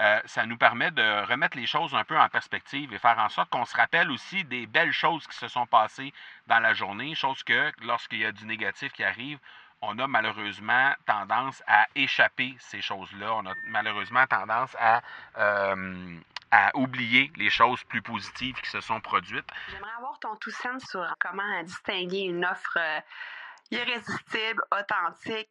euh, ça nous permet de remettre les choses un peu en perspective et faire en sorte qu'on se rappelle aussi des belles choses qui se sont passées dans la journée, chose que lorsqu'il y a du négatif qui arrive, on a malheureusement tendance à échapper ces choses-là. On a malheureusement tendance à, euh, à oublier les choses plus positives qui se sont produites. J'aimerais avoir ton tout sens sur comment distinguer une offre euh, irrésistible, authentique,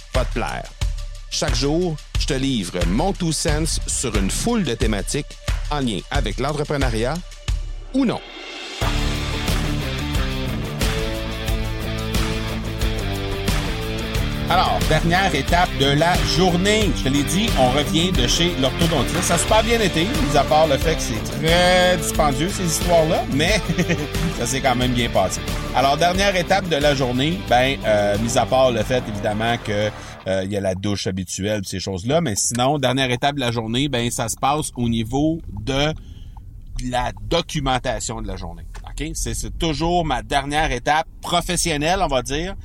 va te plaire. Chaque jour, je te livre mon Two Sense sur une foule de thématiques en lien avec l'entrepreneuriat ou non. Alors, dernière étape de la journée. Je te l'ai dit, on revient de chez l'orthodontiste. Ça a super bien été, mis à part le fait que c'est très dispendieux, ces histoires-là, mais ça s'est quand même bien passé. Alors, dernière étape de la journée, ben, euh, mis à part le fait, évidemment, que euh, il y a la douche habituelle, ces choses-là, mais sinon, dernière étape de la journée, ben, ça se passe au niveau de la documentation de la journée. OK? C'est toujours ma dernière étape professionnelle, on va dire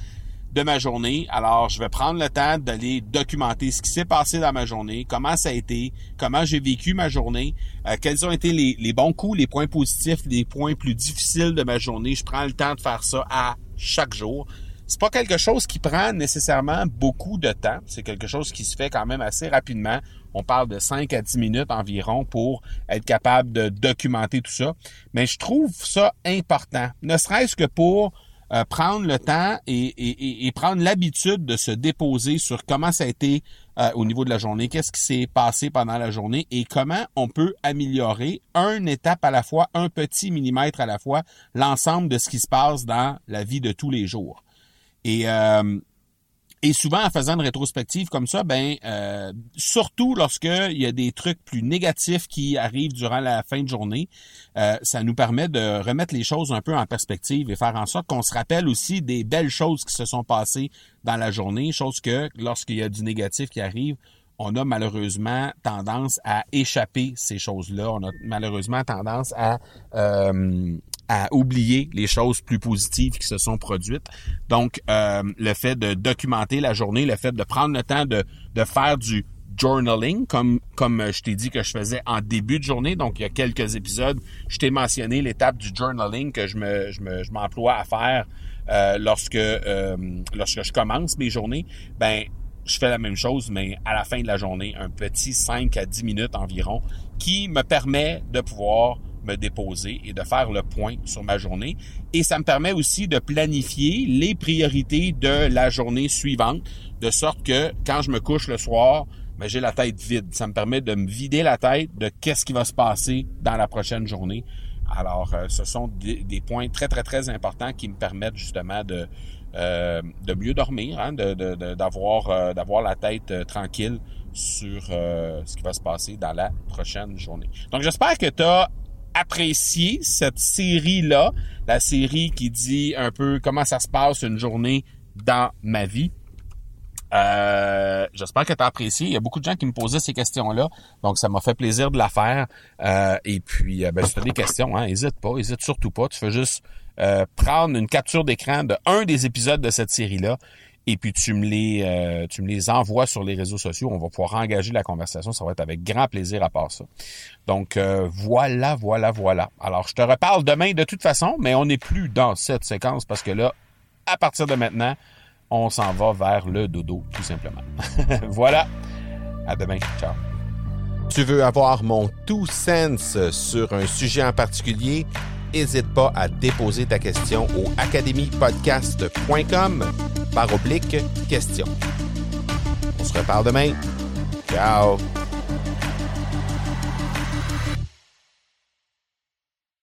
de ma journée. Alors, je vais prendre le temps d'aller documenter ce qui s'est passé dans ma journée, comment ça a été, comment j'ai vécu ma journée, euh, quels ont été les, bons coups, les points positifs, les points plus difficiles de ma journée. Je prends le temps de faire ça à chaque jour. C'est pas quelque chose qui prend nécessairement beaucoup de temps. C'est quelque chose qui se fait quand même assez rapidement. On parle de 5 à 10 minutes environ pour être capable de documenter tout ça. Mais je trouve ça important, ne serait-ce que pour euh, prendre le temps et, prendre l'habitude de se déposer sur comment ça a été euh, au niveau de la journée, qu'est-ce qui s'est passé pendant la journée et comment on peut améliorer un étape à la fois, un petit millimètre à la fois, l'ensemble de ce qui se passe dans la vie de tous les jours. Et euh, et souvent, en faisant une rétrospective comme ça, ben euh, surtout lorsqu'il y a des trucs plus négatifs qui arrivent durant la fin de journée, euh, ça nous permet de remettre les choses un peu en perspective et faire en sorte qu'on se rappelle aussi des belles choses qui se sont passées dans la journée, chose que lorsqu'il y a du négatif qui arrive, on a malheureusement tendance à échapper ces choses-là. On a malheureusement tendance à euh, à oublier les choses plus positives qui se sont produites. Donc, euh, le fait de documenter la journée, le fait de prendre le temps de, de faire du journaling, comme, comme je t'ai dit que je faisais en début de journée. Donc, il y a quelques épisodes, je t'ai mentionné l'étape du journaling que je me, je me, je m'emploie à faire euh, lorsque, euh, lorsque je commence mes journées. Ben, je fais la même chose, mais à la fin de la journée, un petit 5 à 10 minutes environ, qui me permet de pouvoir me déposer et de faire le point sur ma journée. Et ça me permet aussi de planifier les priorités de la journée suivante, de sorte que quand je me couche le soir, ben, j'ai la tête vide. Ça me permet de me vider la tête de qu'est-ce qui va se passer dans la prochaine journée. Alors, euh, ce sont des, points très, très, très importants qui me permettent justement de, euh, mieux dormir, hein, euh, d'avoir la tête tranquille sur ce qui va se passer dans la prochaine journée. Donc, j'espère que tu as apprécié cette série-là, la série qui dit un peu comment ça se passe une journée dans ma vie. Euh, J'espère que tu as apprécié. Il y a beaucoup de gens qui me posaient ces questions-là, donc ça m'a fait plaisir de la faire. Euh, et puis, euh, ben, si tu as des questions, hein, hésite pas, hésite surtout pas. Tu fais juste euh, prendre une capture d'écran de un des épisodes de cette série-là et puis tu me les euh, tu me les envoies sur les réseaux sociaux. On va pouvoir engager la conversation. Ça va être avec grand plaisir à part ça. Donc euh, voilà, voilà, voilà. Alors je te reparle demain de toute façon, mais on n'est plus dans cette séquence parce que là, à partir de maintenant, on s'en va vers le dodo tout simplement. voilà. À demain. Ciao. Tu veux avoir mon tout sens sur un sujet en particulier? N'hésite pas à déposer ta question au academypodcast.com par oblique question. On se reparle demain. Ciao!